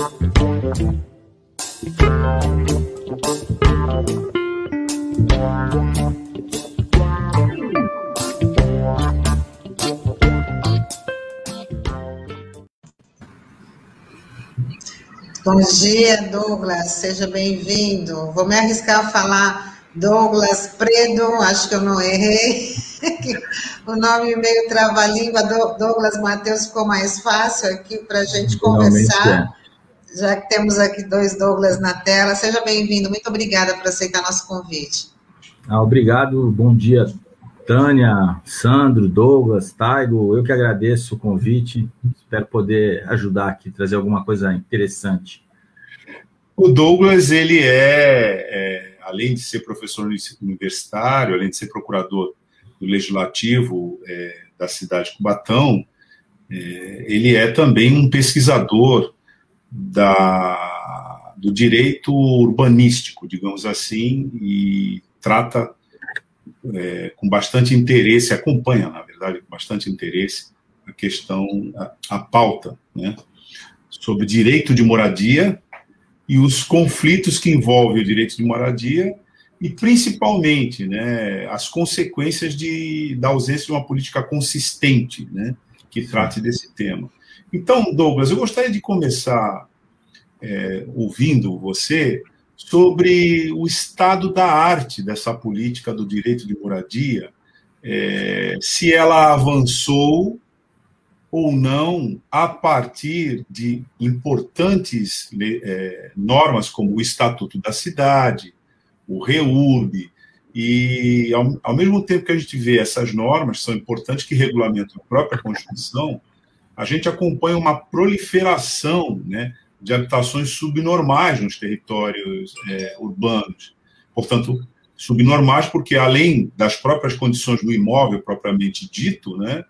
Bom dia, Douglas, seja bem-vindo. Vou me arriscar a falar Douglas Predo, acho que eu não errei. o nome meio trava-língua, Douglas Matheus, ficou mais fácil aqui para a gente conversar. Já que temos aqui dois Douglas na tela, seja bem-vindo. Muito obrigada por aceitar nosso convite. Ah, obrigado, bom dia, Tânia, Sandro, Douglas, Taigo. Eu que agradeço o convite. Espero poder ajudar aqui, trazer alguma coisa interessante. O Douglas, ele é, é além de ser professor universitário, além de ser procurador do Legislativo é, da cidade de Cubatão, é, ele é também um pesquisador da, do direito urbanístico, digamos assim, e trata é, com bastante interesse, acompanha, na verdade, com bastante interesse, a questão, a, a pauta, né, sobre direito de moradia e os conflitos que envolvem o direito de moradia e principalmente né, as consequências de, da ausência de uma política consistente né, que trate desse tema. Então, Douglas, eu gostaria de começar é, ouvindo você sobre o estado da arte dessa política do direito de moradia, é, se ela avançou ou não a partir de importantes é, normas como o Estatuto da Cidade, o REURB, e ao, ao, mesmo tempo que a gente vê essas normas, são importantes que regulamentam a própria Constituição, a gente acompanha uma proliferação né, de habitações subnormais nos territórios é, urbanos. Portanto, subnormais porque, além das próprias condições do imóvel propriamente dito, né,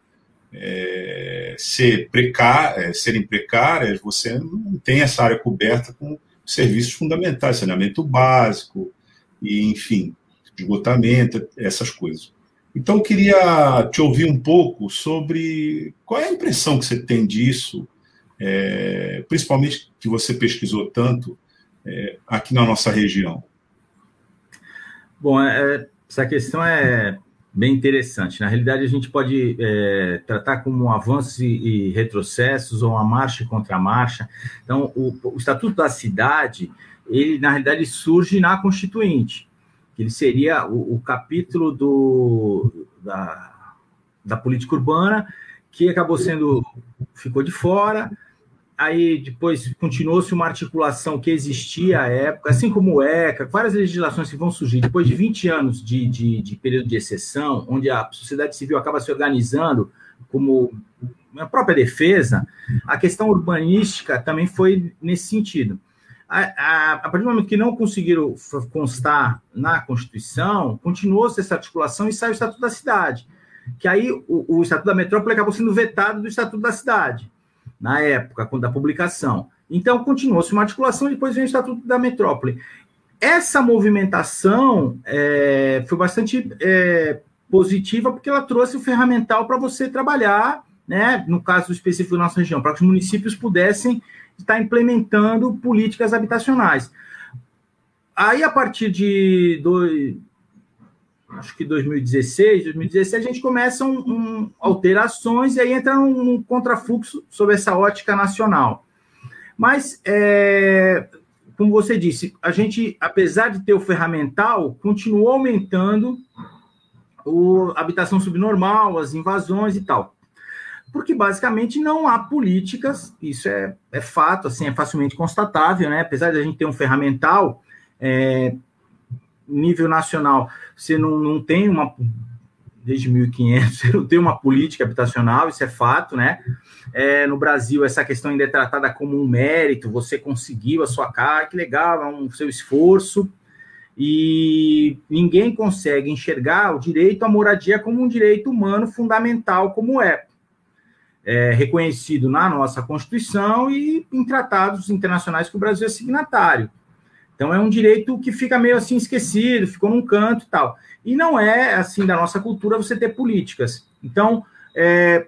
é, ser precá é, serem precárias, você não tem essa área coberta com serviços fundamentais, saneamento básico, e, enfim, esgotamento, essas coisas. Então, queria te ouvir um pouco sobre qual é a impressão que você tem disso, é, principalmente que você pesquisou tanto é, aqui na nossa região. Bom, é, essa questão é bem interessante. Na realidade, a gente pode é, tratar como um avanço e, retrocessos ou uma marcha contra marcha. Então, o, o Estatuto da Cidade ele na realidade surge na Constituinte, que ele seria o, o capítulo do, da, da política urbana, que acabou sendo, ficou de fora, aí depois continuou-se uma articulação que existia à época, assim como o ECA, várias legislações que vão surgir. Depois de 20 anos de, de, de período de exceção, onde a sociedade civil acaba se organizando como a própria defesa, a questão urbanística também foi nesse sentido a, a, partir do momento que não conseguiram constar na Constituição, continuou-se essa articulação e saiu o Estatuto da Cidade. Que aí o, o, Estatuto da Metrópole acabou sendo vetado do Estatuto da Cidade, na época da publicação. Então, continuou-se uma articulação e depois vem o Estatuto da Metrópole. Essa movimentação é, foi bastante é, positiva, porque ela trouxe o ferramental para você trabalhar, né, no caso específico da nossa região, para que os municípios pudessem está implementando políticas habitacionais. Aí, a partir de do, acho que 2016, 2017, a gente começa um, um, alterações e aí entra um, um contrafluxo sobre essa ótica nacional. Mas, é, como você disse, a gente, apesar de ter o ferramental, continuou aumentando a habitação subnormal, as invasões e tal porque basicamente não há políticas, isso é, é fato, assim, é facilmente constatável, né? Apesar de a gente ter um ferramental, é, nível nacional, você não, não tem uma, desde 1500, você não tem uma política habitacional, isso é fato, né? É, no Brasil, essa questão ainda é tratada como um mérito, você conseguiu a sua casa, que legal, é um seu esforço, e ninguém consegue enxergar o direito à moradia como um direito humano fundamental, como é é, reconhecido na nossa Constituição e em tratados internacionais que o Brasil é signatário. Então, é um direito que fica meio assim esquecido, ficou num canto e tal. E não é, assim, da nossa cultura você ter políticas. Então, é,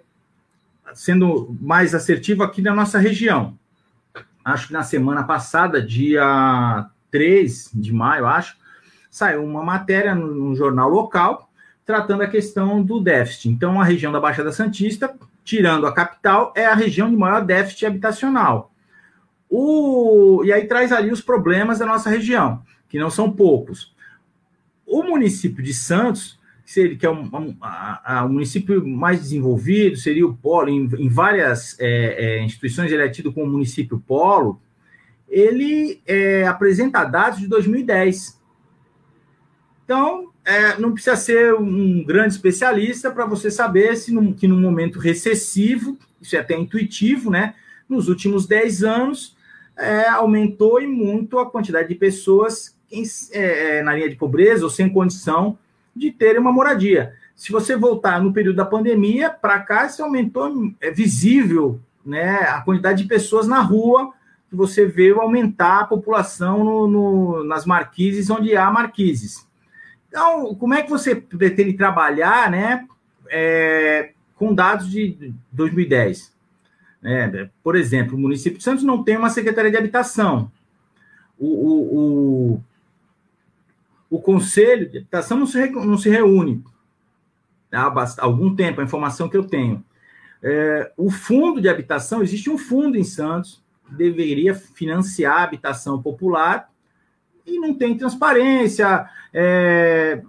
sendo mais assertivo aqui na nossa região, acho que na semana passada, dia 3 de maio, acho, saiu uma matéria no, jornal local tratando a questão do déficit. Então, a região da Baixada Santista, tirando a capital, é a região de maior déficit habitacional. O, e aí traz ali os problemas da nossa região, que não são poucos. O município de Santos, que é um, um, a, o município mais desenvolvido, seria o polo, em, em várias é, é, instituições ele é tido como município polo, ele é, apresenta dados de 2010. Então, é, não precisa ser um grande especialista para você saber se no, que no momento recessivo, isso é até intuitivo, né? Nos últimos 10 anos, é, aumentou e muito a quantidade de pessoas em, é, é, na linha de pobreza ou sem condição de terem uma moradia. Se você voltar no período da pandemia, para cá, isso aumentou, é visível né, a quantidade de pessoas na rua que você vê aumentar a população no, no, nas marquises onde há marquises. Então, como é que você pretende trabalhar né, é, com dados de 2010? É, por exemplo, o município de Santos não tem uma secretaria de habitação. O, o, o, o conselho de habitação não se, não se reúne há algum tempo, a informação que eu tenho. É, o fundo de habitação, existe um fundo em Santos que deveria financiar a habitação popular e não tem transparência. É,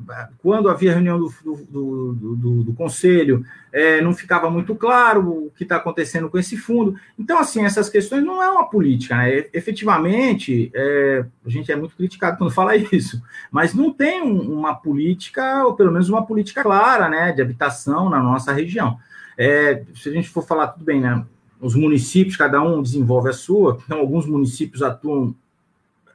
quando havia reunião do, do, do, do conselho, é, não ficava muito claro o que está acontecendo com esse fundo. Então, assim, essas questões não é uma política, né? Efetivamente, é, a gente é muito criticado quando fala isso, mas não tem um, uma política, ou pelo menos uma política clara, né, de habitação na nossa região. É, se a gente for falar, tudo bem, né? Os municípios, cada um desenvolve a sua, então alguns municípios atuam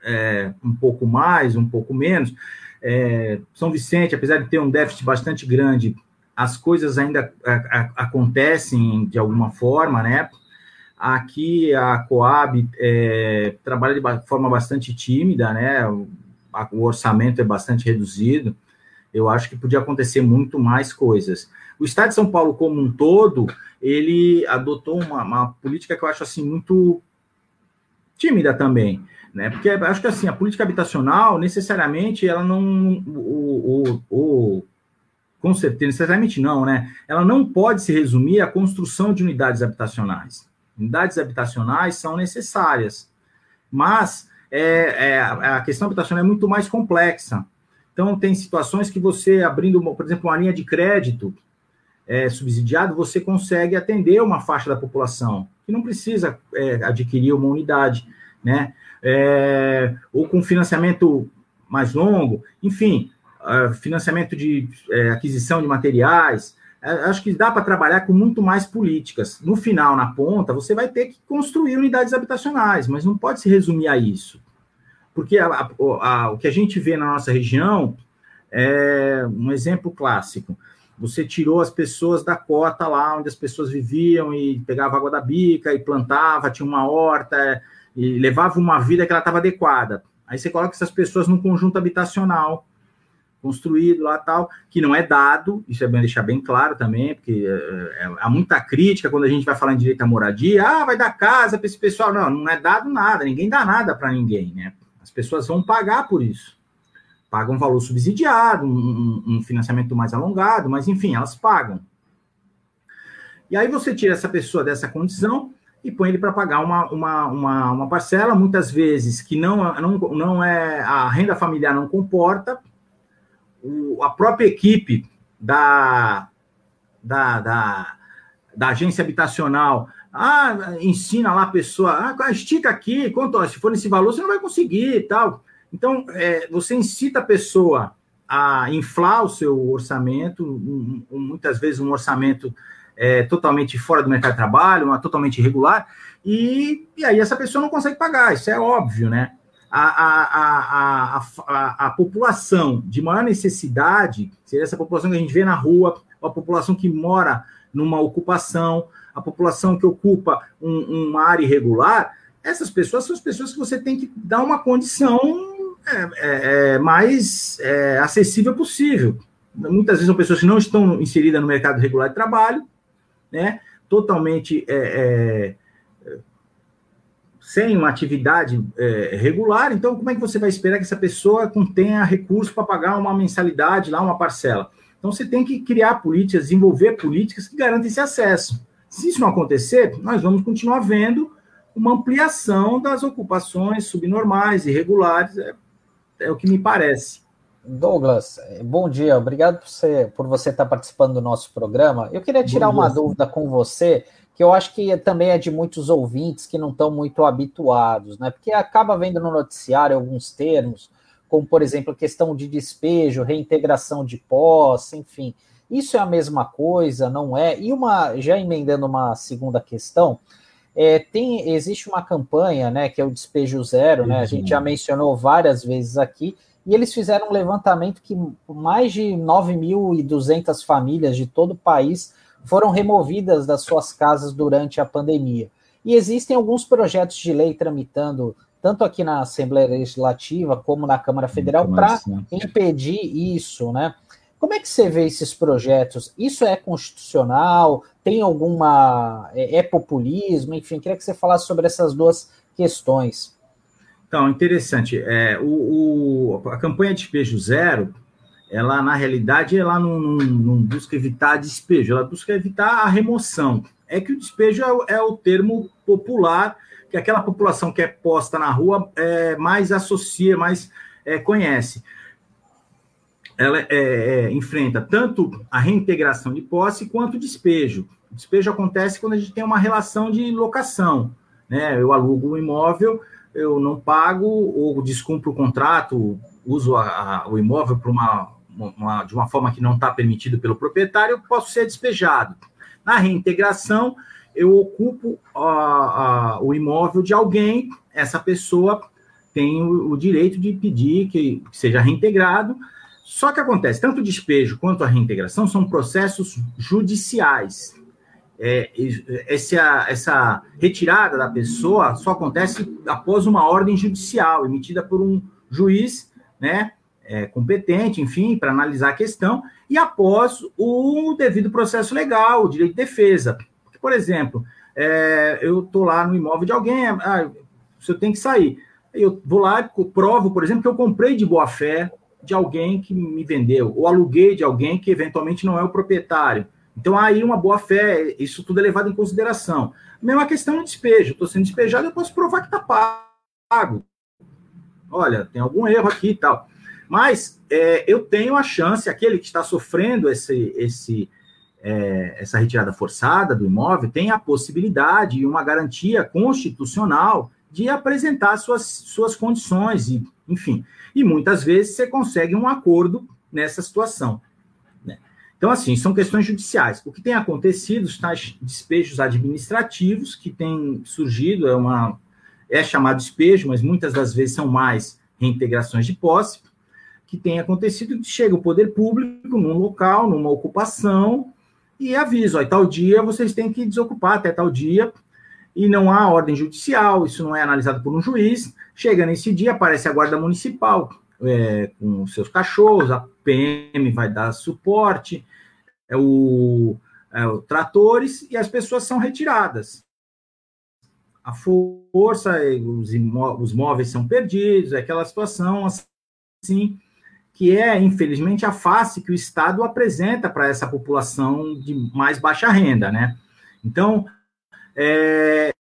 é, um pouco mais, um pouco menos. É, São Vicente, apesar de ter um déficit bastante grande, as coisas ainda a, a, acontecem de alguma forma, né? Aqui a Coab é, trabalha de forma bastante tímida, né? O, o orçamento é bastante reduzido. Eu acho que podia acontecer muito mais coisas. O Estado de São Paulo como um todo, ele adotou uma, uma política que eu acho assim muito tímida também né? Porque acho que assim, a política habitacional, necessariamente, ela não. O, o, o, com certeza, necessariamente não, né? Ela não pode se resumir à construção de unidades habitacionais. Unidades habitacionais são necessárias, mas é, é, a questão habitacional é muito mais complexa. Então, tem situações que você, abrindo, por exemplo, uma linha de crédito é, subsidiado, você consegue atender uma faixa da população que não precisa é, adquirir uma unidade, né? É, ou com financiamento mais longo, enfim, uh, financiamento de é, aquisição de materiais. É, acho que dá para trabalhar com muito mais políticas. No final, na ponta, você vai ter que construir unidades habitacionais, mas não pode se resumir a isso. Porque a, a, a, o que a gente vê na nossa região é um exemplo clássico. Você tirou as pessoas da cota lá onde as pessoas viviam e pegava água da bica e plantava, tinha uma horta, e levava uma vida que ela estava adequada. Aí você coloca essas pessoas num conjunto habitacional construído lá tal, que não é dado, isso é bem deixar bem claro também, porque é, é, há muita crítica quando a gente vai falar em direito à moradia, ah, vai dar casa para esse pessoal. Não, não é dado nada, ninguém dá nada para ninguém, né? As pessoas vão pagar por isso. Pagam um valor subsidiado, um, um financiamento mais alongado, mas enfim, elas pagam. E aí você tira essa pessoa dessa condição, e põe ele para pagar uma, uma, uma, uma, parcela, muitas vezes que não, não, não é a renda familiar não comporta, o, a própria equipe da, da, da, da, agência habitacional ah, ensina lá a pessoa, ah, estica aqui, quanto, se for nesse valor, você não vai conseguir tal. Então, é, você incita a pessoa a inflar o seu orçamento, muitas vezes um orçamento é, totalmente fora do mercado de trabalho, uma totalmente irregular, e, e aí essa pessoa não consegue pagar, isso é óbvio, né? A, a, a, a, população de maior necessidade, seria essa população que a gente vê na rua, a população que mora numa ocupação, a população que ocupa um, uma área irregular, essas pessoas são as pessoas que você tem que dar uma condição é, é, é mais é, acessível possível. Muitas vezes são pessoas que não estão inseridas no mercado regular de trabalho, né? Totalmente é, é, sem uma atividade é, regular, então como é que você vai esperar que essa pessoa tenha recurso para pagar uma mensalidade lá, uma parcela? Então você tem que criar políticas, desenvolver políticas que garantem esse acesso. Se isso não acontecer, nós vamos continuar vendo uma ampliação das ocupações subnormais, irregulares, é, é o que me parece. Douglas, bom dia, obrigado por você, por você estar participando do nosso programa. Eu queria tirar uma dúvida com você que eu acho que também é de muitos ouvintes que não estão muito habituados, né? Porque acaba vendo no noticiário alguns termos, como, por exemplo, questão de despejo, reintegração de posse, enfim. Isso é a mesma coisa, não é? E uma, já emendando uma segunda questão, é, tem, existe uma campanha, né, que é o Despejo Zero, né? A gente já mencionou várias vezes aqui, e eles fizeram um levantamento que mais de 9.200 famílias de todo o país foram removidas das suas casas durante a pandemia. E existem alguns projetos de lei tramitando, tanto aqui na Assembleia Legislativa como na Câmara Federal, para impedir isso, né? Como é que você vê esses projetos? Isso é constitucional? Tem alguma. É, é populismo? Enfim, queria que você falasse sobre essas duas questões. Então, interessante. É, o, o, a campanha de Despejo Zero ela na realidade ela não, não, não, busca evitar despejo, ela busca evitar a remoção. É que o despejo é, é, o termo popular que aquela população que é posta na rua é, mais associa, mais é, conhece. Ela é, é, enfrenta tanto a reintegração de posse quanto o despejo. O despejo acontece quando a gente tem uma relação de locação. Né? Eu alugo um imóvel, eu não pago ou descumpro o contrato, uso a, a, o imóvel uma uma, de uma forma que não está permitido pelo proprietário, eu posso ser despejado. Na reintegração, eu ocupo a, o imóvel de alguém, essa pessoa tem o, o direito de pedir que, que seja reintegrado. Só que acontece, tanto o despejo quanto a reintegração são processos judiciais. É, essa, essa retirada da pessoa só acontece após uma ordem judicial emitida por um juiz, né, é, competente, enfim, para analisar a questão, e após o devido processo legal, o direito de defesa. Porque, por exemplo, é, eu estou lá no imóvel de alguém, ah, você tem que sair. Eu vou lá e provo, por exemplo, que eu comprei de boa fé de alguém que me vendeu, ou aluguei de alguém que eventualmente não é o proprietário. Então, aí uma boa fé, isso tudo é levado em consideração. Mesma questão do despejo. Estou sendo despejado, eu posso provar que está pago. Olha, tem algum erro aqui e tal. Mas é, eu tenho a chance, aquele que está sofrendo esse, esse, é, essa retirada forçada do imóvel, tem a possibilidade e uma garantia constitucional de apresentar suas, suas condições, e, enfim. E muitas vezes você consegue um acordo nessa situação. Então, assim, são questões judiciais. O que tem acontecido, os tais despejos administrativos que têm surgido, é, uma, é chamado despejo, mas muitas das vezes são mais reintegrações de posse, que tem acontecido, chega o poder público num local, numa ocupação, e avisa, ó, tal dia vocês têm que desocupar até tal dia, e não há ordem judicial, isso não é analisado por um juiz, chega nesse dia, aparece a guarda municipal é, com seus cachorros, a PM vai dar suporte, é o, é o tratores, e as pessoas são retiradas. A força, os, imó os móveis são perdidos, é aquela situação assim, que é, infelizmente, a face que o Estado apresenta para essa população de mais baixa renda, né? Então, é,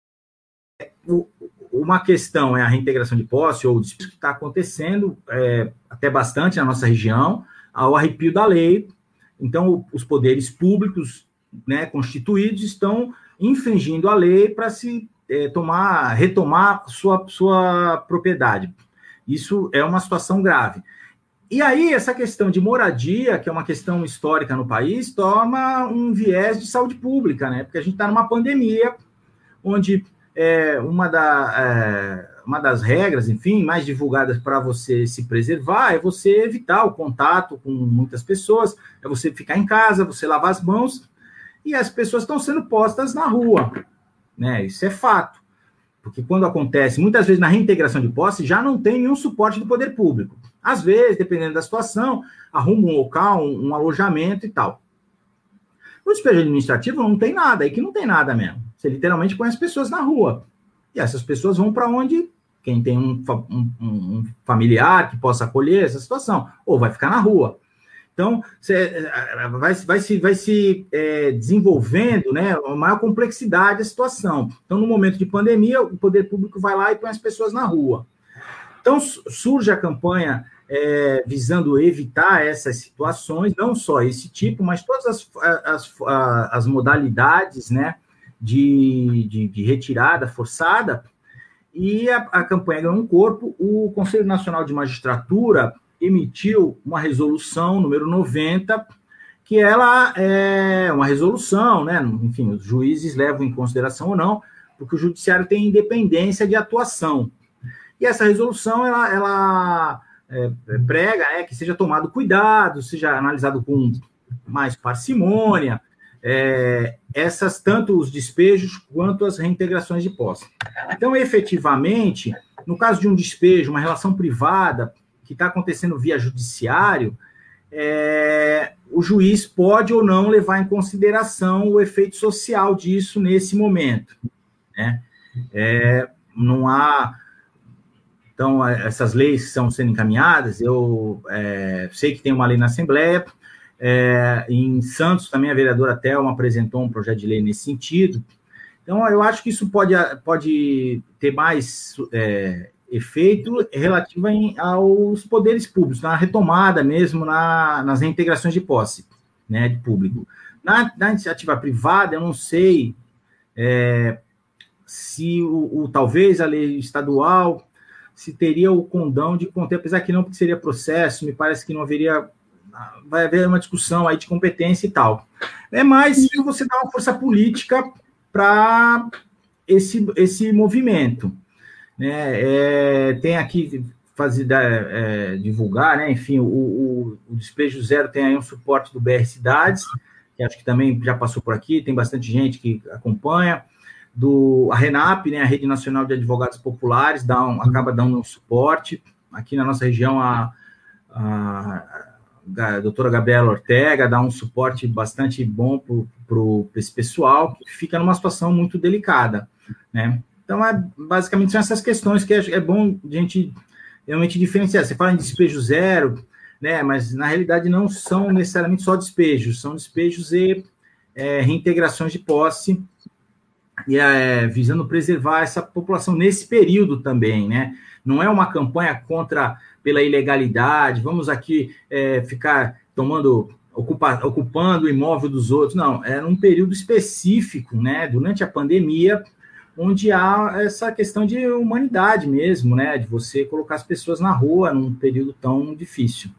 uma questão é a reintegração de posse, ou o que está acontecendo é, até bastante na nossa região, ao arrepio da lei. Então, os poderes públicos né, constituídos estão infringindo a lei para se é, tomar, retomar sua, sua propriedade. Isso é uma situação grave. E aí, essa questão de moradia, que é uma questão histórica no país, toma um viés de saúde pública, né? Porque a gente está numa pandemia, onde é, uma, da, é, uma das regras, enfim, mais divulgadas para você se preservar é você evitar o contato com muitas pessoas, é você ficar em casa, você lavar as mãos, e as pessoas estão sendo postas na rua, né? Isso é fato. Porque quando acontece, muitas vezes na reintegração de posse, já não tem nenhum suporte do poder público. Às vezes, dependendo da situação, arruma um local, um, um alojamento e tal. No despejo administrativo não tem nada, aí que não tem nada mesmo. Você literalmente põe as pessoas na rua. E essas pessoas vão para onde quem tem um, um, um, familiar que possa acolher essa situação, ou vai ficar na rua. Então, cê, vai, vai se, vai se é, desenvolvendo né, uma maior complexidade da situação. Então, no momento de pandemia, o poder público vai lá e põe as pessoas na rua. Então, surge a campanha é, visando evitar essas situações, não só esse tipo, mas todas as, as, as modalidades né, de, de, de, retirada forçada. E a, a campanha ganhou um corpo. O Conselho Nacional de Magistratura emitiu uma resolução número 90, que ela é uma resolução, né? Enfim, os juízes levam em consideração ou não, porque o judiciário tem independência de atuação. E essa resolução, ela, ela é, prega é, que seja tomado cuidado, seja analisado com mais parcimônia, é, essas tanto os despejos quanto as reintegrações de posse. Então, efetivamente, no caso de um despejo, uma relação privada que está acontecendo via judiciário, é, o juiz pode ou não levar em consideração o efeito social disso nesse momento. Né? É, não há então, essas leis estão sendo encaminhadas. Eu é, sei que tem uma lei na Assembleia. É, em Santos, também a vereadora Thelma apresentou um projeto de lei nesse sentido. Então, eu acho que isso pode, pode ter mais é, efeito relativo em, aos poderes públicos, na retomada mesmo, na, nas reintegrações de posse né, de público. Na, na iniciativa privada, eu não sei é, se o, o, talvez a lei estadual se teria o condão de conter, apesar que não, porque seria processo, me parece que não haveria. Vai haver uma discussão aí de competência e tal. É mais que você dá uma força política para esse, esse movimento. Né? É, tem aqui fazer é, divulgar, né? Enfim, o, o, o, Despejo Zero tem aí um suporte do BR Cidades, que acho que também já passou por aqui, tem bastante gente que acompanha do a Renap, né, a Rede Nacional de Advogados Populares, dá um, acaba dando um suporte. Aqui na nossa região, a, a, a doutora Gabriela Ortega dá um suporte bastante bom para esse pessoal, que fica numa situação muito delicada. Né? Então, é, basicamente, são essas questões que é, é bom a gente realmente diferenciar. Você fala em despejo zero, né, mas na realidade não são necessariamente só despejos, são despejos e é, reintegrações de posse e é, visando preservar essa população nesse período também, né? Não é uma campanha contra pela ilegalidade, vamos aqui é, ficar tomando ocupa, ocupando o imóvel dos outros, não, é num período específico, né? Durante a pandemia, onde há essa questão de humanidade mesmo, né? De você colocar as pessoas na rua num período tão difícil.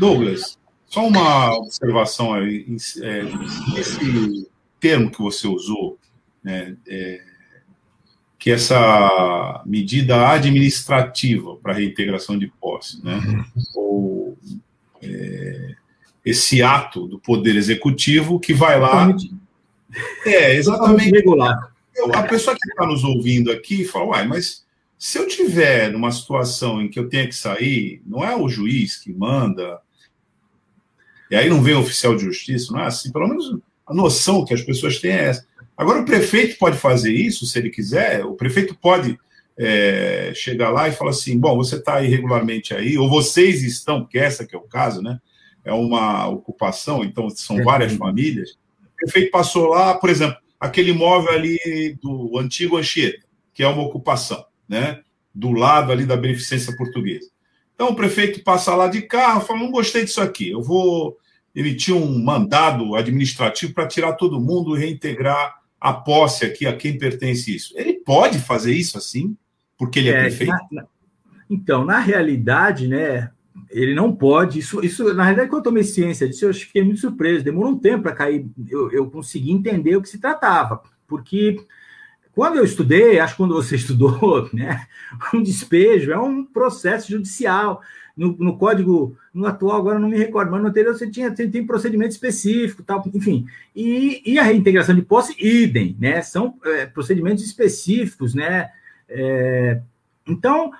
Douglas, só uma observação aí, é, esse termo que você usou, né, é, que essa medida administrativa para reintegração de posse, né, uhum. ou é, esse ato do Poder Executivo que vai lá. É, exatamente. Regular. A pessoa que está nos ouvindo aqui fala, uai, mas se eu tiver numa situação em que eu tenha que sair, não é o juiz que manda, e aí não vem o oficial de justiça, não é assim, pelo menos a noção que as pessoas têm é essa. Agora, o prefeito pode fazer isso, se ele quiser, o prefeito pode é, chegar lá e falar assim: bom, você está irregularmente aí, ou vocês estão, porque essa que é o caso, né? É uma ocupação, então são várias famílias. O prefeito passou lá, por exemplo, aquele imóvel ali do antigo Anchieta, que é uma ocupação, né? Do lado ali da beneficência portuguesa. Então o prefeito passa lá de carro, fala: não gostei disso aqui, eu vou emitir um mandado administrativo para tirar todo mundo e reintegrar a posse aqui a quem pertence isso. Ele pode fazer isso assim, porque ele é, é prefeito? Na, na, então, na realidade, né, ele não pode. Isso, isso, na realidade, quando eu tomei ciência disso, eu fiquei muito surpreso. Demorou um tempo para cair, eu, eu consegui entender o que se tratava, porque quando eu estudei, acho que quando você estudou, né, um despejo é um processo judicial no, no, código, no atual agora não me recordo, mas no anterior você tinha tem, tem procedimento específico, tal, enfim. E, e a reintegração de posse, idem, né? São é, procedimentos específicos, né? É, então,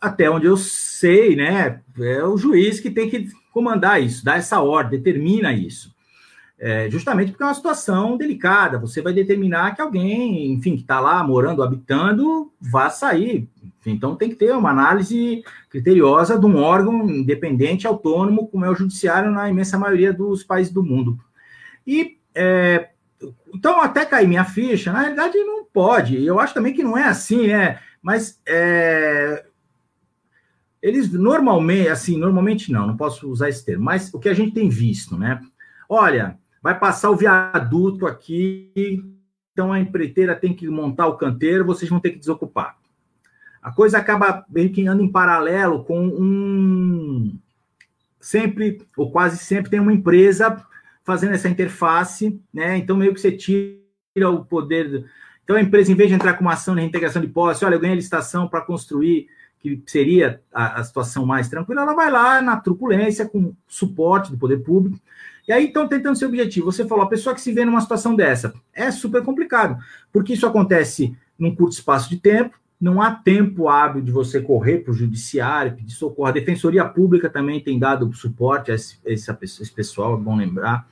até onde eu sei, né? É o juiz que tem que comandar isso, dar essa ordem, determina isso. É, justamente porque é uma situação delicada. Você vai determinar que alguém, enfim, que está lá morando, habitando, vá sair. Então tem que ter uma análise criteriosa de um órgão independente, autônomo, como é o judiciário na imensa maioria dos países do mundo. E é, então até cair minha ficha, na realidade não pode. Eu acho também que não é assim, né? Mas é, eles normalmente, assim, normalmente não, não posso usar esse termo, mas o que a gente tem visto, né? Olha, vai passar o viaduto aqui, então a empreiteira tem que montar o canteiro, vocês vão ter que desocupar. A coisa acaba meio que andando em paralelo com um. Sempre, ou quase sempre, tem uma empresa fazendo essa interface, né? Então, meio que você tira o poder. Então, a empresa, em vez de entrar com uma ação de reintegração de posse, olha, eu ganhei a licitação para construir, que seria a, a situação mais tranquila, ela vai lá na truculência, com suporte do poder público, e aí estão tentando seu objetivo. Você falou, a pessoa que se vê numa situação dessa é super complicado, porque isso acontece num curto espaço de tempo, não há tempo hábil de você correr para o judiciário, pedir socorro. A Defensoria Pública também tem dado suporte a esse, esse, esse pessoal, é bom lembrar.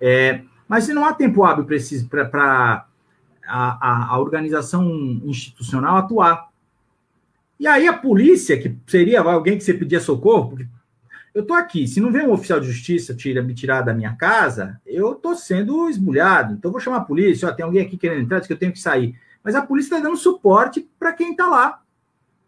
É, mas não há tempo hábil para a, a organização institucional atuar. E aí a polícia, que seria alguém que você pedia socorro, porque eu estou aqui, se não vem um oficial de justiça tira, me tirar da minha casa, eu estou sendo esbulhado. Então, vou chamar a polícia. Ó, tem alguém aqui querendo entrar, diz que eu tenho que sair. Mas a polícia está dando suporte para quem está lá.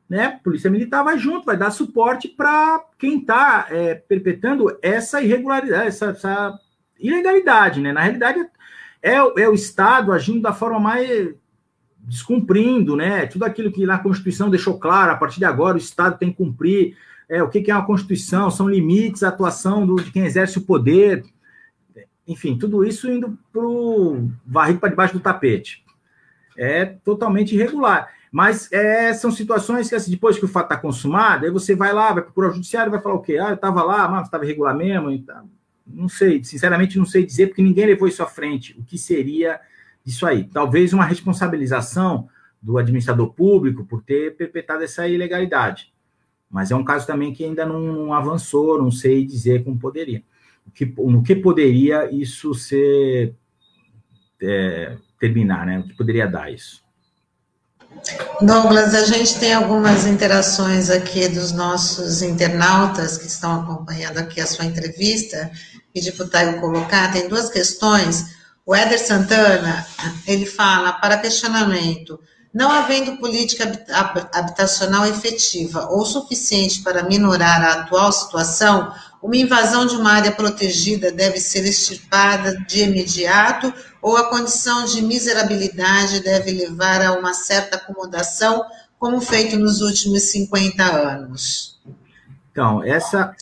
Né? A polícia militar vai junto, vai dar suporte para quem está é, perpetrando essa irregularidade, essa, essa, ilegalidade. Né? Na realidade, é, é o Estado agindo da forma mais descumprindo, né? Tudo aquilo que na Constituição deixou claro, a partir de agora o Estado tem que cumprir é, o que, é uma Constituição, são limites atuação do, de quem exerce o poder, enfim, tudo isso indo para o varrido para debaixo do tapete. É totalmente irregular. Mas é, são situações que, assim, depois que o fato está consumado, aí você vai lá, vai procurar o judiciário, vai falar o quê? Ah, eu estava lá, mas estava irregular mesmo. Então, não sei, sinceramente não sei dizer, porque ninguém levou isso à frente. O que seria isso aí? Talvez uma responsabilização do administrador público por ter perpetrado essa ilegalidade. Mas é um caso também que ainda não avançou, não sei dizer como poderia. O que, no que poderia isso ser é, terminar, né? O que poderia dar isso? Douglas, a gente tem algumas interações aqui dos nossos internautas que estão acompanhando aqui a sua entrevista, pedi para o colocar, tem duas questões. O Éder Santana, ele fala, para questionamento, não havendo política habitacional efetiva ou suficiente para minorar a atual situação, uma invasão de uma área protegida deve ser extirpada de imediato ou a condição de miserabilidade deve levar a uma certa acomodação, como feito nos últimos 50 anos? Então, essa.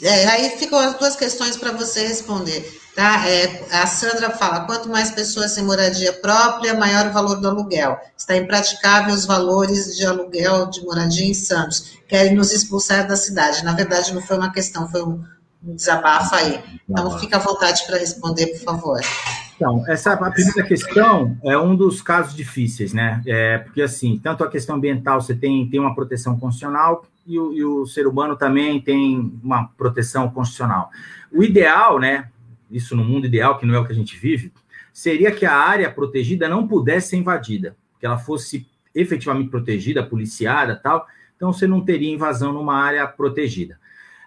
É, aí ficam as duas questões para você responder. Tá? É, a Sandra fala: quanto mais pessoas sem moradia própria, maior o valor do aluguel. Está impraticável os valores de aluguel de moradia em Santos. Querem nos expulsar da cidade. Na verdade, não foi uma questão, foi um, um desabafo aí. Então, fica à vontade para responder, por favor. Então, essa a primeira questão é um dos casos difíceis, né? É, porque, assim, tanto a questão ambiental, você tem, tem uma proteção constitucional, e o, e o ser humano também tem uma proteção constitucional. O ideal, né, isso no mundo ideal, que não é o que a gente vive, seria que a área protegida não pudesse ser invadida, que ela fosse efetivamente protegida, policiada tal, então você não teria invasão numa área protegida.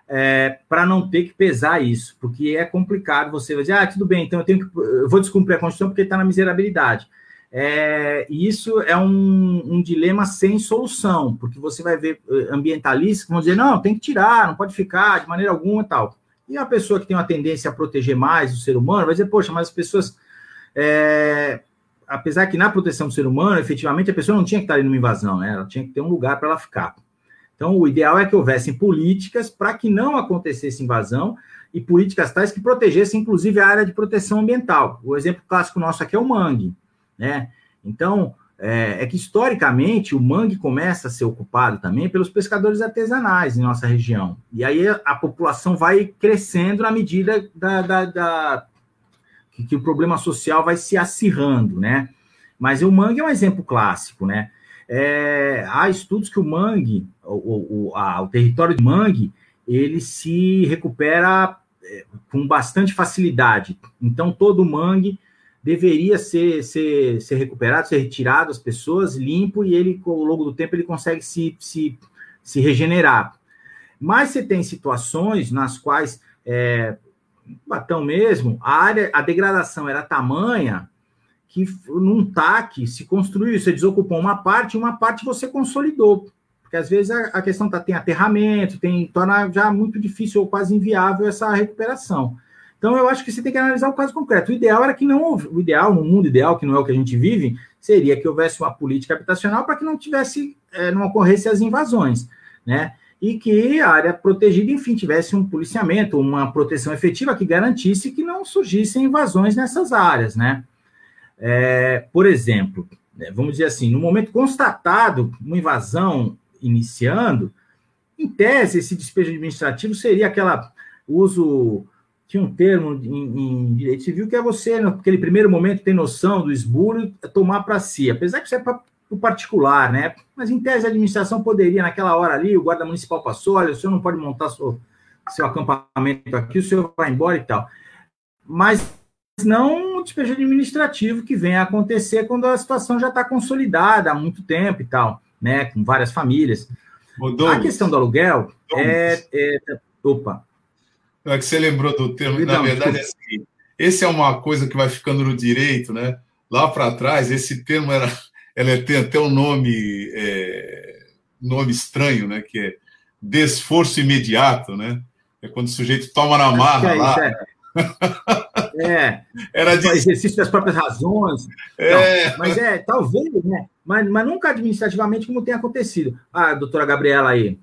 É, para não ter que pesar isso, porque é complicado você dizer, ah, tudo bem, então eu tenho que, eu vou descumprir a Constituição porque está na miserabilidade. É, e isso é um, um, dilema sem solução, porque você vai ver eh, ambientalistas que vão dizer, não, tem que tirar, não pode ficar de maneira alguma tal. E a pessoa que tem uma tendência a proteger mais o ser humano vai dizer, poxa, mas as pessoas. É, apesar que na proteção do ser humano, efetivamente, a pessoa não tinha que estar ali numa invasão, né? Ela tinha que ter um lugar para ela ficar. Então, o ideal é que houvessem políticas para que não acontecesse invasão e políticas tais que protegessem, inclusive, a área de proteção ambiental. O exemplo clássico nosso aqui é o mangue, né? Então, é, é, que historicamente o mangue começa a ser ocupado também pelos pescadores artesanais em nossa região. E aí a, população vai crescendo na medida da, da, da que, que, o problema social vai se acirrando, né? Mas o mangue é um exemplo clássico, né? É, há estudos que o mangue, o, o, a, o território de mangue, ele se recupera é, com bastante facilidade. Então, todo mangue deveria ser, ser, ser recuperado, ser retirado as pessoas, limpo, e ele, ao longo do tempo, ele consegue se, se, se regenerar. Mas você tem situações nas quais, é, Batão mesmo, a área, a degradação era tamanha que num TAC se construiu, você desocupou uma parte uma parte você consolidou. Porque às vezes a, a questão tá, tem aterramento, tem, torna já muito difícil ou quase inviável essa recuperação. Então, eu acho que você tem que analisar o caso concreto. O ideal era que não, o ideal, no mundo ideal, que não é o que a gente vive, seria que houvesse uma política habitacional para que não tivesse, é, não ocorresse as invasões, né? E que a área protegida, enfim, tivesse um policiamento, uma proteção efetiva que garantisse que não surgissem invasões nessas áreas, né? É, por exemplo, né, vamos dizer assim, no momento constatado uma invasão iniciando, em tese, esse despejo administrativo seria aquela uso tinha um termo em, em, direito civil que é você, naquele primeiro momento, ter noção do esbulho, tomar para si, apesar que isso é para o particular, né? Mas em tese a administração poderia, naquela hora ali, o guarda municipal passou, olha, o senhor não pode montar seu, seu acampamento aqui, o senhor vai embora e tal. Mas não o despejo administrativo que vem a acontecer quando a situação já está consolidada há muito tempo e tal, né? Com várias famílias. a questão do aluguel é, é. Opa, é que você lembrou do termo, Não, na verdade, é assim, esse é uma coisa que vai ficando no direito, né? Lá para trás, esse termo era, ela tem até um nome, é, nome estranho, né? Que é desforço imediato, né? É quando o sujeito toma na marra é lá. É. é. Era de... exercício das próprias razões. É. Não, mas é, talvez, né? Mas, mas nunca administrativamente como tem acontecido. Ah, a doutora Gabriela aí,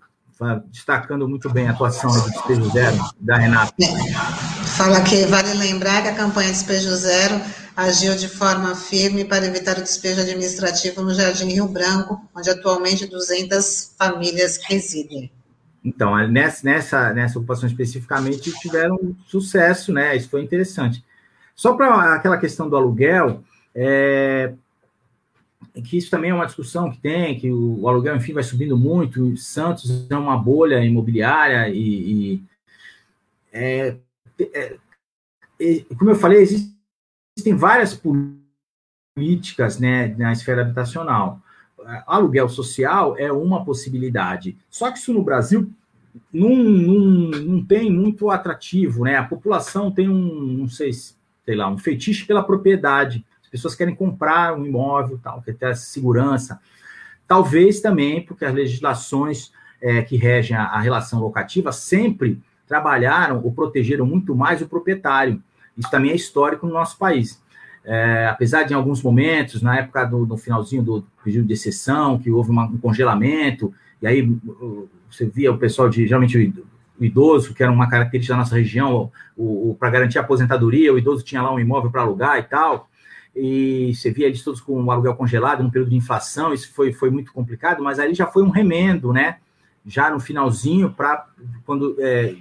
destacando muito bem a atuação do Despejo Zero da Renata. Fala que vale lembrar que a campanha Despejo Zero agiu de forma firme para evitar o despejo administrativo no Jardim Rio Branco, onde atualmente 200 famílias residem. Então, nessa, nessa, nessa ocupação especificamente, tiveram sucesso, né? Isso foi interessante. Só para aquela questão do aluguel, é, que isso também é uma discussão que tem, que o, o aluguel, enfim, vai subindo muito, Santos é uma bolha imobiliária e, e é, é, é, como eu falei, existem várias políticas né, na esfera habitacional. Aluguel social é uma possibilidade, só que isso no Brasil não, não, não tem muito atrativo, né? A população tem um, não sei, sei lá, um fetiche pela propriedade. As pessoas querem comprar um imóvel, tal, quer ter segurança. Talvez também porque as legislações é, que regem a, a, relação locativa sempre trabalharam ou protegeram muito mais o proprietário. Isso também é histórico no nosso país. É, apesar de em alguns momentos, na época do no finalzinho do pedido de exceção, que houve uma, um congelamento, e aí você via o pessoal de, geralmente o idoso, que era uma característica da nossa região, para garantir a aposentadoria, o idoso tinha lá um imóvel para alugar e tal e você via eles todos com o aluguel congelado num período de inflação, isso foi, foi muito complicado, mas aí já foi um remendo, né? Já no finalzinho, para quando é,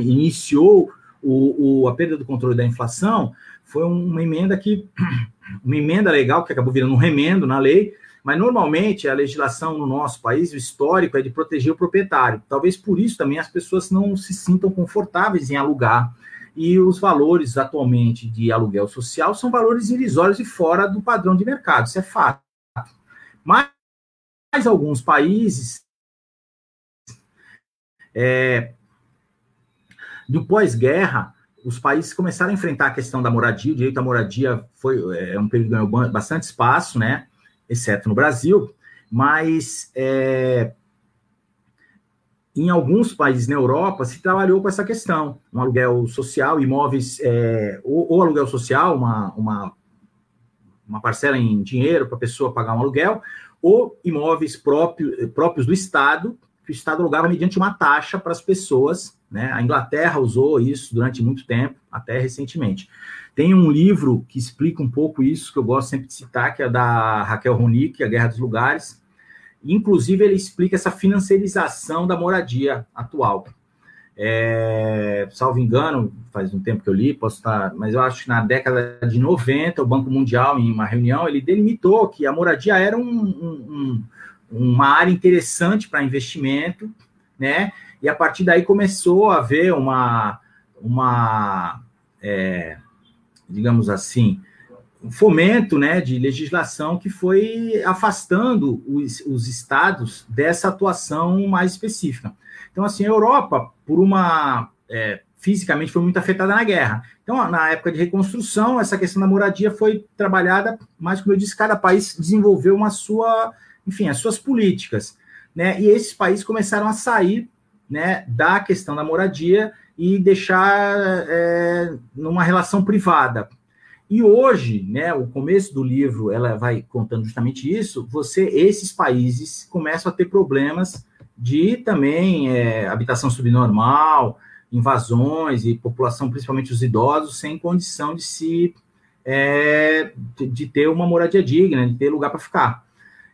iniciou o, o, a perda do controle da inflação, foi uma emenda que uma emenda legal que acabou virando um remendo na lei, mas normalmente a legislação no nosso país, o histórico, é de proteger o proprietário. Talvez por isso também as pessoas não se sintam confortáveis em alugar e os valores atualmente de aluguel social são valores irrisórios e fora do padrão de mercado, isso é fato. Mas, mas alguns países é, do pós-guerra, os países começaram a enfrentar a questão da moradia, o direito à moradia foi é um período que ganhou bastante espaço, né, exceto no Brasil, mas é, em alguns países na Europa se trabalhou com essa questão, um aluguel social, imóveis, é, ou, ou, aluguel social, uma, uma, uma parcela em dinheiro para a pessoa pagar um aluguel, ou imóveis próprio, próprios do Estado, que o Estado alugava mediante uma taxa para as pessoas. Né? A Inglaterra usou isso durante muito tempo, até recentemente. Tem um livro que explica um pouco isso, que eu gosto sempre de citar, que é da Raquel Ronick, A Guerra dos Lugares, Inclusive, ele explica essa financiarização da moradia atual. É, salvo engano, faz um tempo que eu li, posso estar, mas eu acho que na década de 90, o Banco Mundial, em uma reunião, ele delimitou que a moradia era um, um, uma área interessante para investimento, né? E a partir daí começou a haver uma, uma é, digamos assim, um fomento né, de legislação que foi afastando os, os estados dessa atuação mais específica. Então, assim, a Europa, por uma. É, fisicamente foi muito afetada na guerra. Então, na época de reconstrução, essa questão da moradia foi trabalhada, mas, como eu disse, cada país desenvolveu uma sua, enfim, as suas políticas. Né? E esses países começaram a sair né, da questão da moradia e deixar é, numa relação privada. E hoje, né, o começo do livro, ela vai contando justamente isso. Você, esses países começam a ter problemas de também é, habitação subnormal, invasões e população, principalmente os idosos, sem condição de se é, de ter uma moradia digna, de ter lugar para ficar.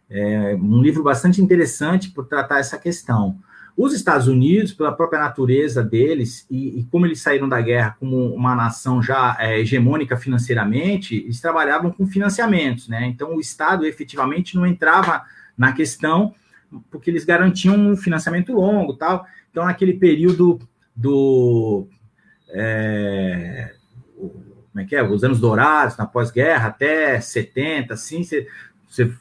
É um livro bastante interessante por tratar essa questão. Os Estados Unidos, pela própria natureza deles, e, e como eles saíram da guerra como uma nação já é, hegemônica financeiramente, eles trabalhavam com financiamentos, né? Então o Estado efetivamente não entrava na questão, porque eles garantiam um financiamento longo tal. Então, naquele período do. É, como é que é? Os anos dourados, na pós-guerra, até 70, assim, você, você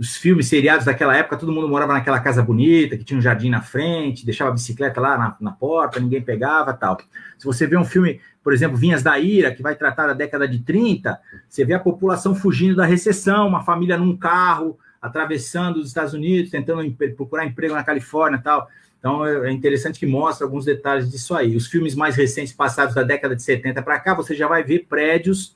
os filmes seriados daquela época, todo mundo morava naquela casa bonita, que tinha um jardim na frente, deixava a bicicleta lá na, na, porta, ninguém pegava tal. Se você vê um filme, por exemplo, Vinhas da Ira, que vai tratar da década de 30, você vê a população fugindo da recessão, uma família num carro, atravessando os Estados Unidos, tentando procurar emprego na Califórnia tal. Então é, é interessante que mostra alguns detalhes disso aí. Os filmes mais recentes, passados da década de 70 para cá, você já vai ver prédios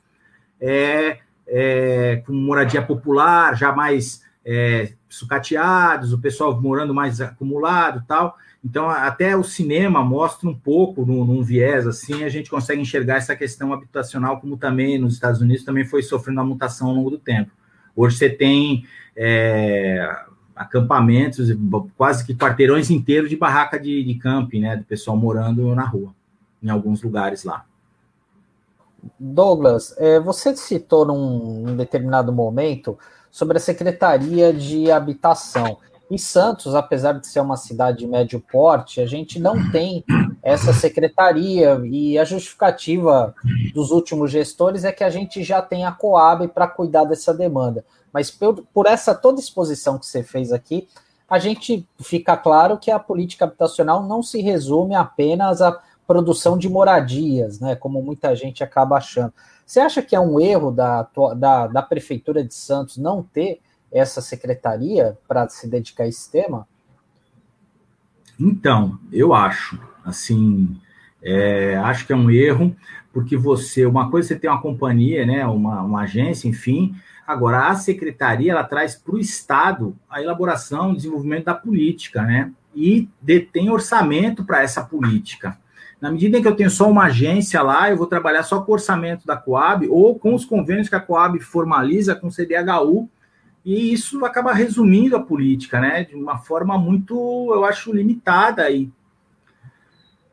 é, é, com moradia popular, já mais é, sucateados, o pessoal morando mais acumulado tal. Então, até o cinema mostra um pouco, num, num, viés assim, a gente consegue enxergar essa questão habitacional, como também nos Estados Unidos também foi sofrendo uma mutação ao longo do tempo. Hoje você tem é, acampamentos, quase que quarteirões inteiros de barraca de, de camping, né, do pessoal morando na rua, em alguns lugares lá. Douglas, é, você citou num, num determinado momento sobre a Secretaria de Habitação. Em Santos, apesar de ser uma cidade de médio porte, a gente não tem essa secretaria e a justificativa dos últimos gestores é que a gente já tem a Coab para cuidar dessa demanda. Mas por, por, essa toda exposição que você fez aqui, a gente fica claro que a política habitacional não se resume apenas à produção de moradias, né, como muita gente acaba achando. Você acha que é um erro da, da, da Prefeitura de Santos não ter essa secretaria para se dedicar a esse tema? Então, eu acho, assim, é, acho que é um erro, porque você, uma coisa você tem uma companhia, né, uma, uma agência, enfim, agora a secretaria, ela traz para o Estado a elaboração, o desenvolvimento da política, né, e detém orçamento para essa política. Na medida em que eu tenho só uma agência lá, eu vou trabalhar só com o orçamento da Coab ou com os convênios que a Coab formaliza com o CDHU, e isso acaba resumindo a política, né? De uma forma muito, eu acho, limitada e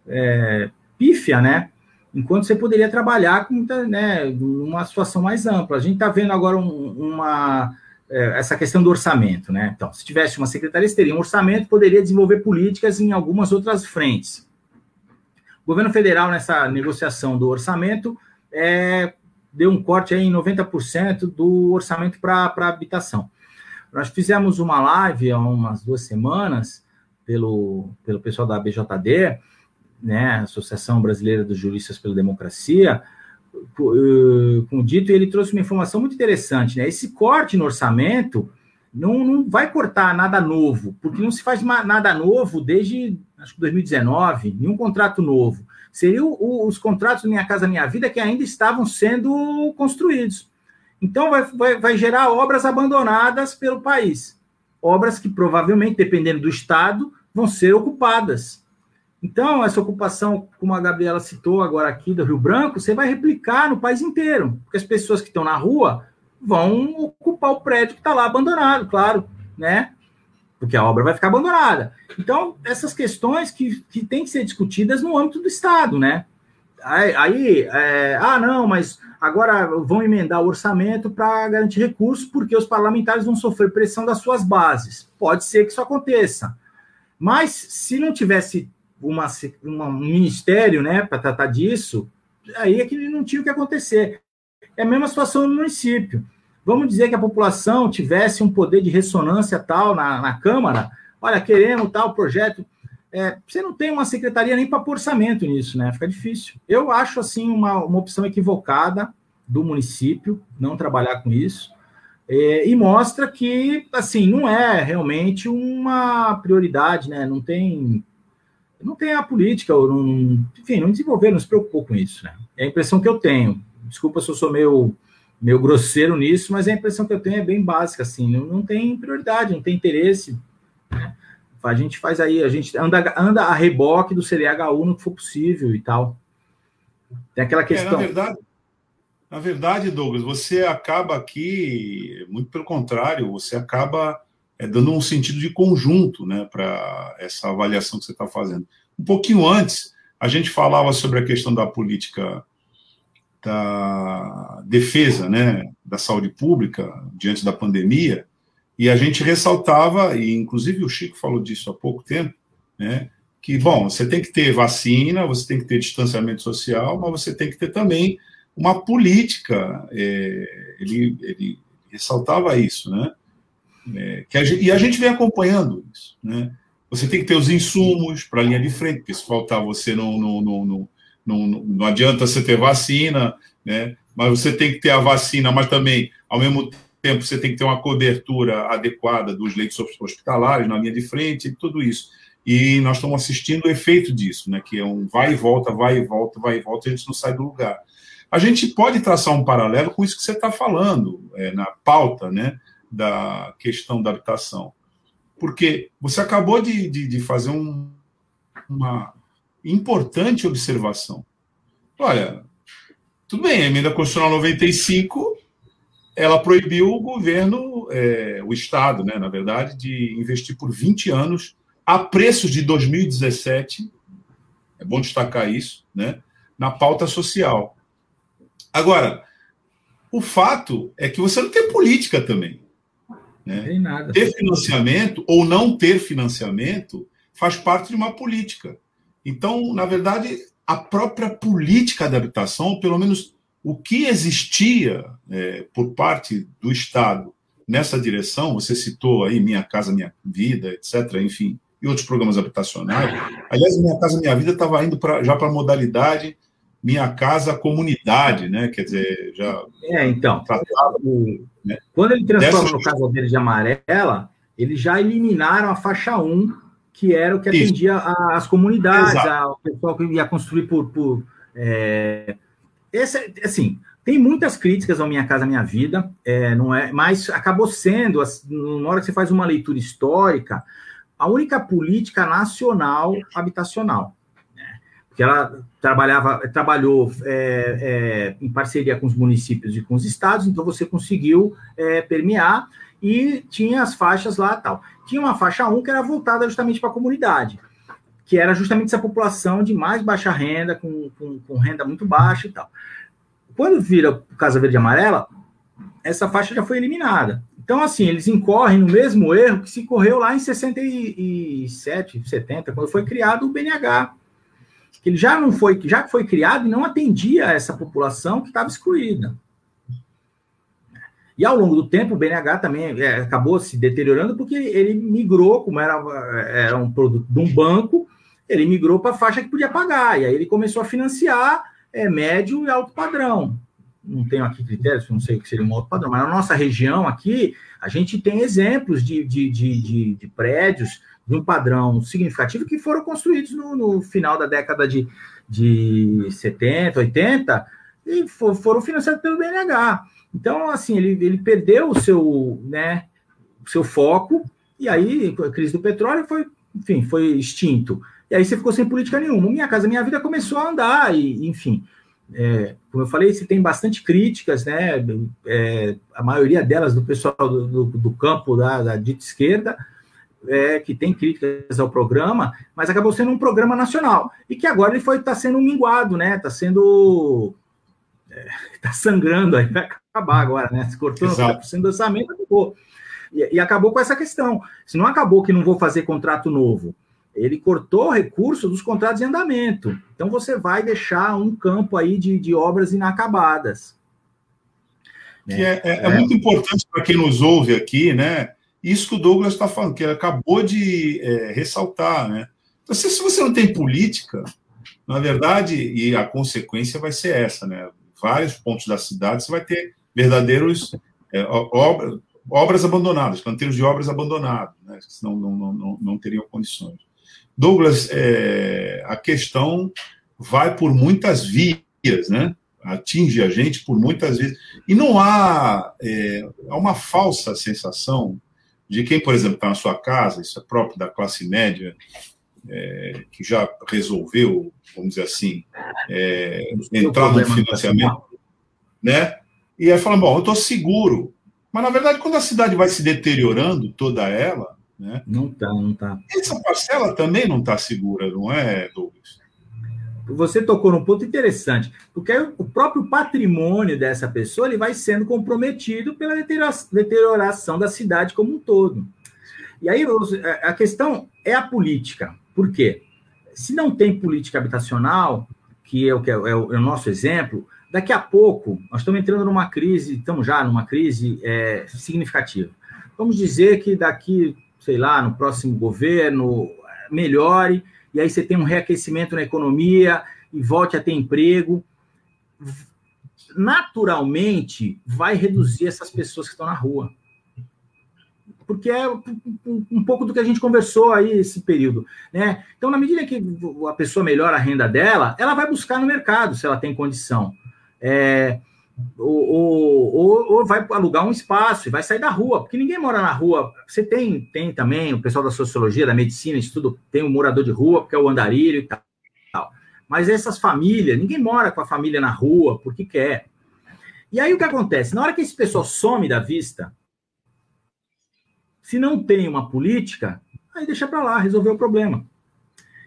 é, pífia, né? Enquanto você poderia trabalhar com né, uma situação mais ampla. A gente está vendo agora um, uma é, essa questão do orçamento, né? Então, se tivesse uma secretaria, teria um orçamento, poderia desenvolver políticas em algumas outras frentes. O governo federal, nessa negociação do orçamento, é, deu um corte aí em 90% do orçamento para habitação. Nós fizemos uma live há umas duas semanas pelo, pelo pessoal da BJD, né, Associação Brasileira dos Juristas pela Democracia, com o dito, e ele trouxe uma informação muito interessante. Né? Esse corte no orçamento não, não vai cortar nada novo, porque não se faz nada novo desde acho que 2019, nenhum contrato novo. Seriam os contratos Minha Casa Minha Vida que ainda estavam sendo construídos. Então, vai, vai, vai gerar obras abandonadas pelo país. Obras que provavelmente, dependendo do Estado, vão ser ocupadas. Então, essa ocupação, como a Gabriela citou agora aqui do Rio Branco, você vai replicar no país inteiro, porque as pessoas que estão na rua vão ocupar o prédio que está lá abandonado, claro, né? Porque a obra vai ficar abandonada. Então, essas questões que, que têm que ser discutidas no âmbito do Estado, né? Aí, é, ah, não, mas agora vão emendar o orçamento para garantir recursos, porque os parlamentares vão sofrer pressão das suas bases. Pode ser que isso aconteça. Mas se não tivesse uma, uma, um ministério né, para tratar disso, aí é que não tinha o que acontecer. É a mesma situação no município. Vamos dizer que a população tivesse um poder de ressonância tal na, na Câmara, olha, queremos tal projeto. É, você não tem uma secretaria nem para orçamento nisso, né? Fica difícil. Eu acho, assim, uma, uma opção equivocada do município não trabalhar com isso. É, e mostra que, assim, não é realmente uma prioridade, né? Não tem não tem a política, ou não, enfim, não desenvolveu, não se preocupou com isso, né? É a impressão que eu tenho. Desculpa se eu sou meio, meio grosseiro nisso, mas a impressão que eu tenho é bem básica, assim, não, não tem prioridade, não tem interesse. Né? A gente faz aí, a gente anda, anda a reboque do CDHU no que for possível e tal. Tem aquela questão. É, na verdade, na verdade, Douglas, você acaba aqui, muito pelo contrário, você acaba é, dando um sentido de conjunto né, para essa avaliação que você está fazendo. Um pouquinho antes, a gente falava sobre a questão da política da defesa né, da saúde pública diante da pandemia, e a gente ressaltava, e inclusive o Chico falou disso há pouco tempo, né, que, bom, você tem que ter vacina, você tem que ter distanciamento social, mas você tem que ter também uma política, é, ele, ele ressaltava isso, né, é, que a gente, e a gente vem acompanhando isso. Né? Você tem que ter os insumos para a linha de frente, porque se faltar você não, não, não, não, não, não adianta você ter vacina, né? mas você tem que ter a vacina, mas também, ao mesmo tempo, você tem que ter uma cobertura adequada dos leitos hospitalares na linha de frente e tudo isso. E nós estamos assistindo o efeito disso, né? que é um vai e volta, vai e volta, vai e volta, a gente não sai do lugar. A gente pode traçar um paralelo com isso que você está falando é, na pauta, né? da questão da habitação. Porque você acabou de, de, de fazer um, uma importante observação. Olha, tudo bem, a emenda constitucional 95 ela proibiu o governo, é, o Estado, né, na verdade, de investir por 20 anos a preços de 2017, é bom destacar isso, né, na pauta social. Agora, o fato é que você não tem política também. Né? Tem nada. Ter financiamento ou não ter financiamento faz parte de uma política. Então, na verdade, a própria política da habitação, pelo menos o que existia é, por parte do Estado nessa direção, você citou aí Minha Casa Minha Vida, etc., enfim, e outros programas habitacionais. Aliás, Minha Casa Minha Vida estava indo pra, já para a modalidade Minha Casa Comunidade, né? Quer dizer, já. É, então. Tratava, né? Quando ele transforma Dessa... no Casa Verde e Amarela, eles já eliminaram a faixa 1, que era o que atendia as comunidades, a, o pessoal que ia construir por. por é... Esse, assim, tem muitas críticas ao Minha Casa Minha Vida, é, não é, mas acabou sendo, na hora que você faz uma leitura histórica, a única política nacional habitacional que ela trabalhava, trabalhou é, é, em parceria com os municípios e com os estados, então você conseguiu é, permear e tinha as faixas lá tal. Tinha uma faixa 1 que era voltada justamente para a comunidade, que era justamente essa população de mais baixa renda, com, com, com renda muito baixa e tal. Quando vira Casa Verde e Amarela, essa faixa já foi eliminada. Então, assim, eles incorrem no mesmo erro que se correu lá em 67, 70, quando foi criado o BNH, que ele já não foi, já foi criado e não atendia essa população que estava excluída. E ao longo do tempo, o BNH também é, acabou se deteriorando porque ele migrou, como era, era um produto de um banco, ele migrou para a faixa que podia pagar. E aí ele começou a financiar é, médio e alto padrão. Não tenho aqui critérios, não sei o que seria um alto padrão, mas na nossa região aqui, a gente tem exemplos de, de, de, de, de prédios de um padrão significativo que foram construídos no, no final da década de, de 70, 80 e for, foram financiados pelo BNH. Então, assim, ele, ele perdeu o seu, né, o seu foco e aí a crise do petróleo foi, enfim, foi extinto. E aí você ficou sem política nenhuma. Minha Casa Minha Vida começou a andar e, enfim, é, como eu falei, você tem bastante críticas, né? É, a maioria delas do pessoal do, do, do campo da, da dita esquerda, é, que tem críticas ao programa, mas acabou sendo um programa nacional e que agora ele foi está sendo minguado, né? Está sendo está é, sangrando aí, vai acabar agora, né? Se cortou no orçamento, acabou. E, e, acabou com essa questão. Se não acabou que não vou fazer contrato novo ele cortou o recurso dos contratos em andamento. Então você vai deixar um campo aí de, de obras inacabadas. Que é, é, é muito importante para quem nos ouve aqui, né? Isso que o Douglas está falando, que ele acabou de é, ressaltar, né? Então, se, se você não tem política, na verdade, e a consequência vai ser essa, né? Vários pontos da cidade você vai ter verdadeiros é, obras, obras abandonadas, canteiros de obras abandonados, né? senão não, não, não, não teriam condições. Douglas, é, a questão vai por muitas vias, né? Atinge a gente por muitas vezes. E não há, é, há uma falsa sensação de quem, por exemplo, está na sua casa, isso é próprio da classe média, é, que já resolveu, vamos dizer assim, é, entrar no financiamento, né? E aí fala, bom, eu estou seguro. Mas, na verdade, quando a cidade vai se deteriorando, toda ela, né? Não está, não está. Essa parcela também não está segura, não é, Douglas? Você tocou num ponto interessante, porque o próprio patrimônio dessa pessoa ele vai sendo comprometido pela deterioração da cidade como um todo. E aí a questão é a política. Por quê? Se não tem política habitacional, que é o, que é, é é o nosso exemplo, daqui a pouco nós estamos entrando numa crise, estamos já numa crise é, significativa. Vamos dizer que daqui sei lá, no próximo governo melhore, e aí você tem um reaquecimento na economia e volte a ter emprego. Naturalmente, vai reduzir essas pessoas que estão na rua. Porque é um pouco do que a gente conversou aí esse período. Né? Então, na medida que a pessoa melhora a renda dela, ela vai buscar no mercado, se ela tem condição. É, ou, ou, ou, vai alugar um espaço e vai sair da rua, porque ninguém mora na rua. Você tem, tem também o pessoal da sociologia, da medicina, isso tudo, tem um morador de rua, porque é o andarilho e tal. Mas essas famílias, ninguém mora com a família na rua porque quer. E aí o que acontece? Na hora que esse pessoal some da vista, se não tem uma política, aí deixa para lá, resolver o problema.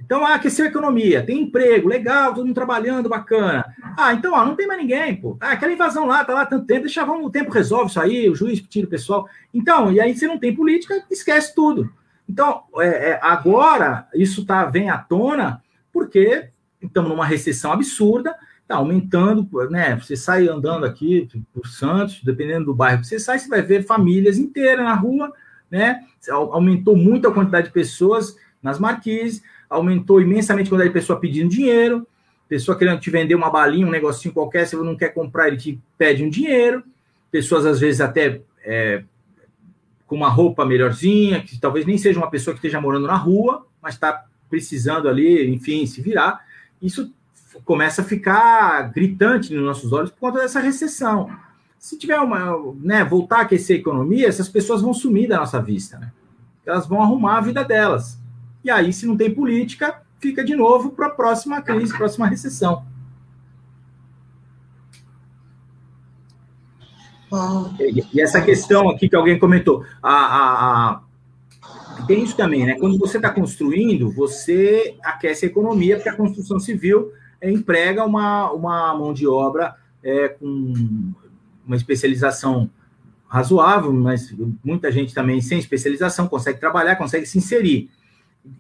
Então, ah, aqueceu a economia, tem emprego, legal, todo mundo trabalhando, bacana. Ah, então, ó, não tem mais ninguém, pô. Ah, aquela invasão lá, tá lá tanto tempo, deixa, vamos, o tempo resolve isso aí, o juiz tira o pessoal. Então, e aí, se não tem política, esquece tudo. Então, é, é, agora, isso tá, vem à tona, porque estamos numa recessão absurda, tá aumentando, né? Você sai andando aqui por Santos, dependendo do bairro que você sai, você vai ver famílias inteiras na rua, né? Aumentou muito a quantidade de pessoas nas marquises, aumentou imensamente quando a pessoa pedindo dinheiro, pessoa querendo te vender uma balinha, um negocinho qualquer, se você não quer comprar, ele te pede um dinheiro, pessoas às vezes até é, com uma roupa melhorzinha, que talvez nem seja uma pessoa que esteja morando na rua, mas está precisando ali, enfim, se virar. Isso começa a ficar gritante nos nossos olhos por conta dessa recessão. Se tiver uma, né, voltar a aquecer a economia, essas pessoas vão sumir da nossa vista, né? Elas vão arrumar a vida delas. E aí, se não tem política, fica de novo para a próxima crise, próxima recessão. E, essa questão aqui que alguém comentou, a, a, a, tem isso também, né? Quando você está construindo, você aquece a economia, porque a construção civil é, emprega uma, uma mão de obra é, com uma especialização razoável, mas muita gente também sem especialização consegue trabalhar, consegue se inserir.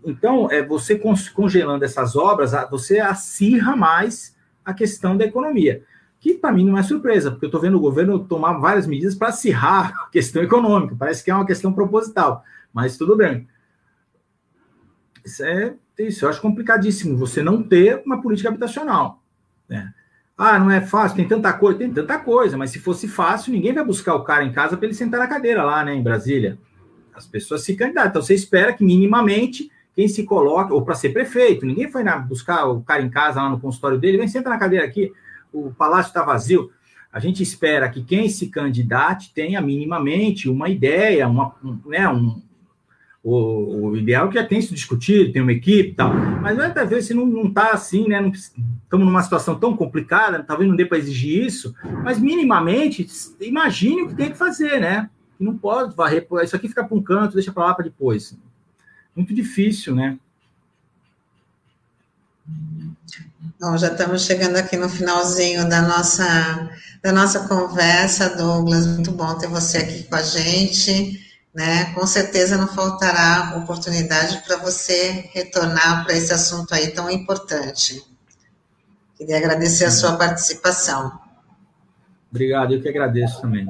Então, é, você congelando essas obras, você acirra mais a questão da economia. Que para mim não é surpresa, porque eu estou vendo o governo tomar várias medidas para acirrar a questão econômica. Parece que é uma questão proposital, mas tudo bem. Isso é isso, eu acho complicadíssimo você não ter uma política habitacional. Né? Ah, não é fácil, tem tanta coisa, tem tanta coisa, mas se fosse fácil, ninguém vai buscar o cara em casa para ele sentar na cadeira lá, né, em Brasília. As pessoas se candidatam. Então você espera que minimamente quem se coloca, ou para ser prefeito, ninguém foi na, buscar o cara em casa lá no consultório dele, vem, senta na cadeira aqui, o palácio está vazio. A gente espera que quem se candidate tenha minimamente uma ideia, uma, um, né, um, o, o, ideal é que já tem se discutido, tem uma equipe e tal, mas muitas vezes se não está assim, né, estamos numa situação tão complicada, talvez não dê para exigir isso, mas minimamente imagine o que tem que fazer, né? Não pode varrer, isso aqui fica para um canto, deixa para lá para depois muito difícil, né? Bom, já estamos chegando aqui no finalzinho da nossa, da nossa conversa, Douglas. Muito bom ter você aqui com a gente. né, com certeza não faltará oportunidade para você retornar para esse assunto aí tão importante. Queria agradecer a sua participação. Obrigado, eu que agradeço também.